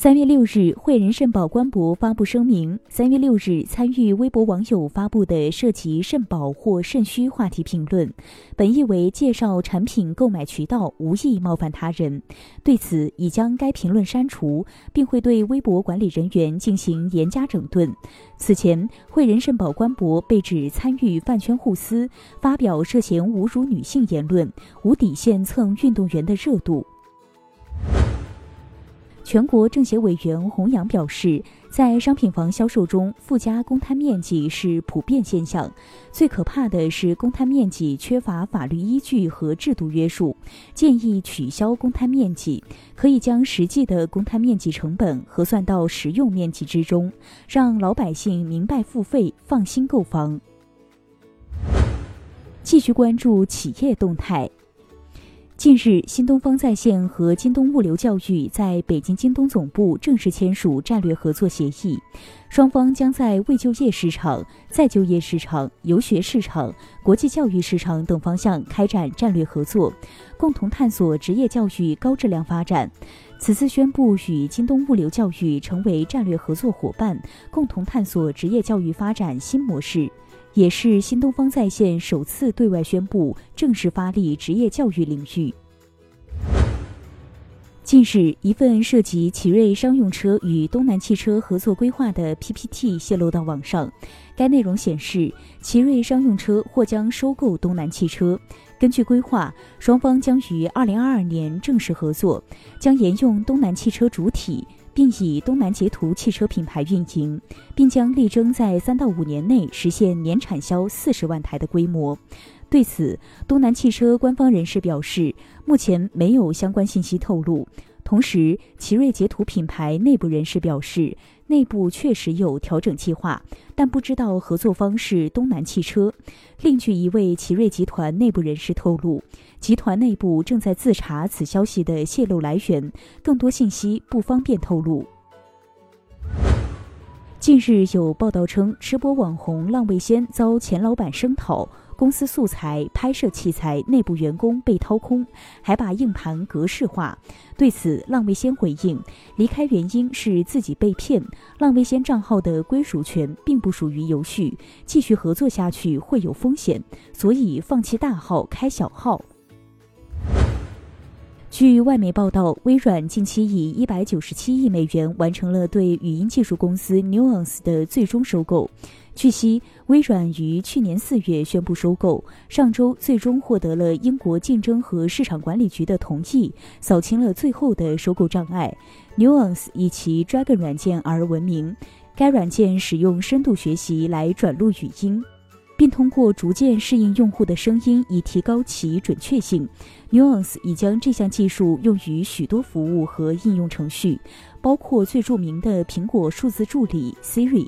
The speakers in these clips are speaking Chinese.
三月六日，汇仁肾宝官博发布声明：三月六日参与微博网友发布的涉及肾宝或肾虚话题评论，本意为介绍产品购买渠道，无意冒犯他人。对此，已将该评论删除，并会对微博管理人员进行严加整顿。此前，汇仁肾宝官博被指参与饭圈互撕，发表涉嫌侮辱女性言论，无底线蹭运动员的热度。全国政协委员洪洋表示，在商品房销售中，附加公摊面积是普遍现象。最可怕的是公摊面积缺乏法律依据和制度约束，建议取消公摊面积，可以将实际的公摊面积成本核算到实用面积之中，让老百姓明白付费，放心购房。继续关注企业动态。近日，新东方在线和京东物流教育在北京京东总部正式签署战略合作协议，双方将在未就业市场、再就业市场、游学市场、国际教育市场等方向开展战略合作，共同探索职业教育高质量发展。此次宣布与京东物流教育成为战略合作伙伴，共同探索职业教育发展新模式。也是新东方在线首次对外宣布正式发力职业教育领域。近日，一份涉及奇瑞商用车与东南汽车合作规划的 PPT 泄露到网上。该内容显示，奇瑞商用车或将收购东南汽车。根据规划，双方将于2022年正式合作，将沿用东南汽车主体。并以东南捷途汽车品牌运营，并将力争在三到五年内实现年产销四十万台的规模。对此，东南汽车官方人士表示，目前没有相关信息透露。同时，奇瑞捷途品牌内部人士表示，内部确实有调整计划，但不知道合作方是东南汽车。另据一位奇瑞集团内部人士透露，集团内部正在自查此消息的泄露来源，更多信息不方便透露。近日有报道称，吃播网红浪味仙遭前老板声讨。公司素材、拍摄器材、内部员工被掏空，还把硬盘格式化。对此，浪味仙回应，离开原因是自己被骗，浪味仙账号的归属权并不属于游戏，继续合作下去会有风险，所以放弃大号开小号。据外媒报道，微软近期以一百九十七亿美元完成了对语音技术公司 Nuance 的最终收购。据悉，微软于去年四月宣布收购，上周最终获得了英国竞争和市场管理局的同意，扫清了最后的收购障碍。Nuance 以其 Dragon 软件而闻名，该软件使用深度学习来转录语音，并通过逐渐适应用户的声音以提高其准确性。Nuance 已将这项技术用于许多服务和应用程序，包括最著名的苹果数字助理 Siri。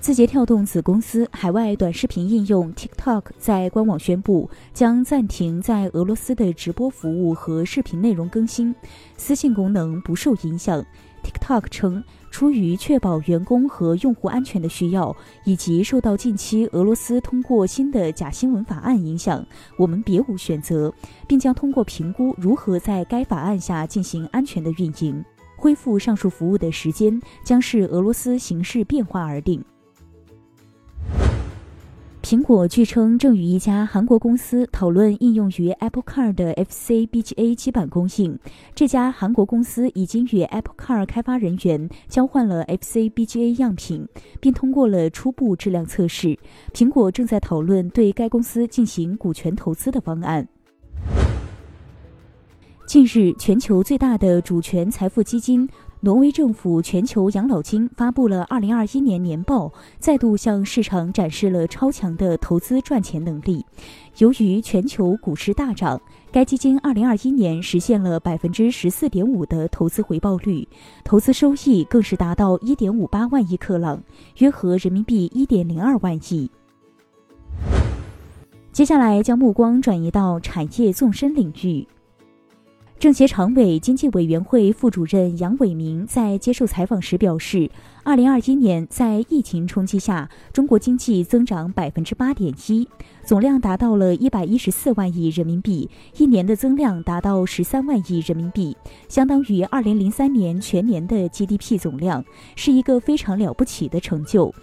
字节跳动子公司海外短视频应用 TikTok 在官网宣布将暂停在俄罗斯的直播服务和视频内容更新，私信功能不受影响。TikTok 称，出于确保员工和用户安全的需要，以及受到近期俄罗斯通过新的假新闻法案影响，我们别无选择，并将通过评估如何在该法案下进行安全的运营。恢复上述服务的时间将视俄罗斯形势变化而定。苹果据称正与一家韩国公司讨论应用于 Apple Car 的 FC BGA 基板供应。这家韩国公司已经与 Apple Car 开发人员交换了 FC BGA 样品，并通过了初步质量测试。苹果正在讨论对该公司进行股权投资的方案。近日，全球最大的主权财富基金。挪威政府全球养老金发布了2021年年报，再度向市场展示了超强的投资赚钱能力。由于全球股市大涨，该基金2021年实现了百分之十四点五的投资回报率，投资收益更是达到1.58万亿克朗，约合人民币1.02万亿。接下来将目光转移到产业纵深领域。政协常委、经济委员会副主任杨伟明在接受采访时表示，二零二一年在疫情冲击下，中国经济增长百分之八点一，总量达到了一百一十四万亿人民币，一年的增量达到十三万亿人民币，相当于二零零三年全年的 GDP 总量，是一个非常了不起的成就。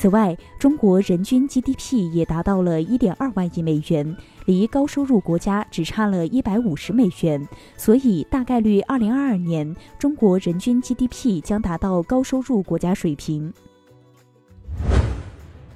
此外，中国人均 GDP 也达到了一点二万亿美元，离高收入国家只差了一百五十美元。所以，大概率二零二二年中国人均 GDP 将达到高收入国家水平。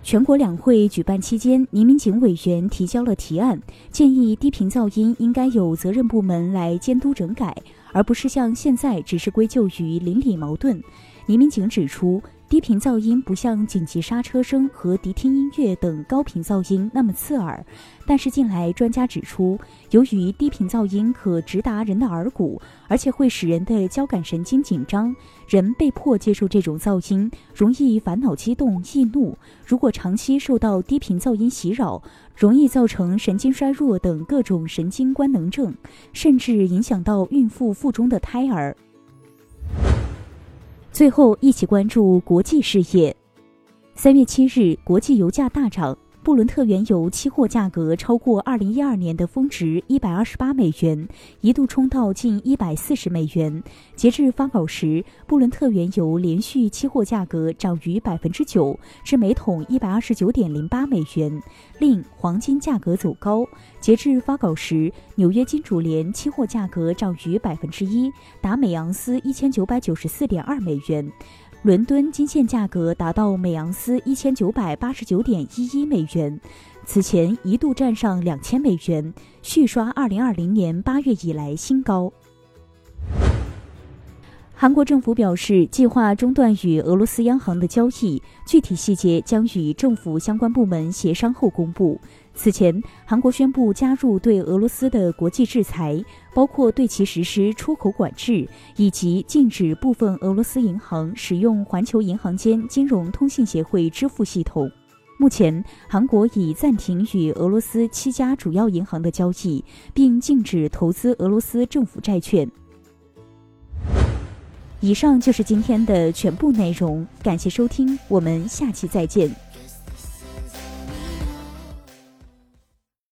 全国两会举办期间，倪民警委员提交了提案，建议低频噪音应该有责任部门来监督整改，而不是像现在只是归咎于邻里矛盾。倪民警指出。低频噪音不像紧急刹车声和迪厅音乐等高频噪音那么刺耳，但是近来专家指出，由于低频噪音可直达人的耳骨，而且会使人的交感神经紧张，人被迫接受这种噪音，容易烦恼、激动、易怒。如果长期受到低频噪音袭扰，容易造成神经衰弱等各种神经官能症，甚至影响到孕妇腹中的胎儿。最后，一起关注国际事业。三月七日，国际油价大涨。布伦特原油期货价格超过二零一二年的峰值一百二十八美元，一度冲到近一百四十美元。截至发稿时，布伦特原油连续期货价格涨逾百分之九，至每桶一百二十九点零八美元。另，黄金价格走高，截至发稿时，纽约金主联期货价格涨逾百分之一，达每盎司一千九百九十四点二美元。伦敦金线价格达到每盎司一千九百八十九点一一美元，此前一度站上两千美元，续刷二零二零年八月以来新高。韩国政府表示，计划中断与俄罗斯央行的交易，具体细节将与政府相关部门协商后公布。此前，韩国宣布加入对俄罗斯的国际制裁，包括对其实施出口管制，以及禁止部分俄罗斯银行使用环球银行间金融通信协会支付系统。目前，韩国已暂停与俄罗斯七家主要银行的交易，并禁止投资俄罗斯政府债券。以上就是今天的全部内容，感谢收听，我们下期再见。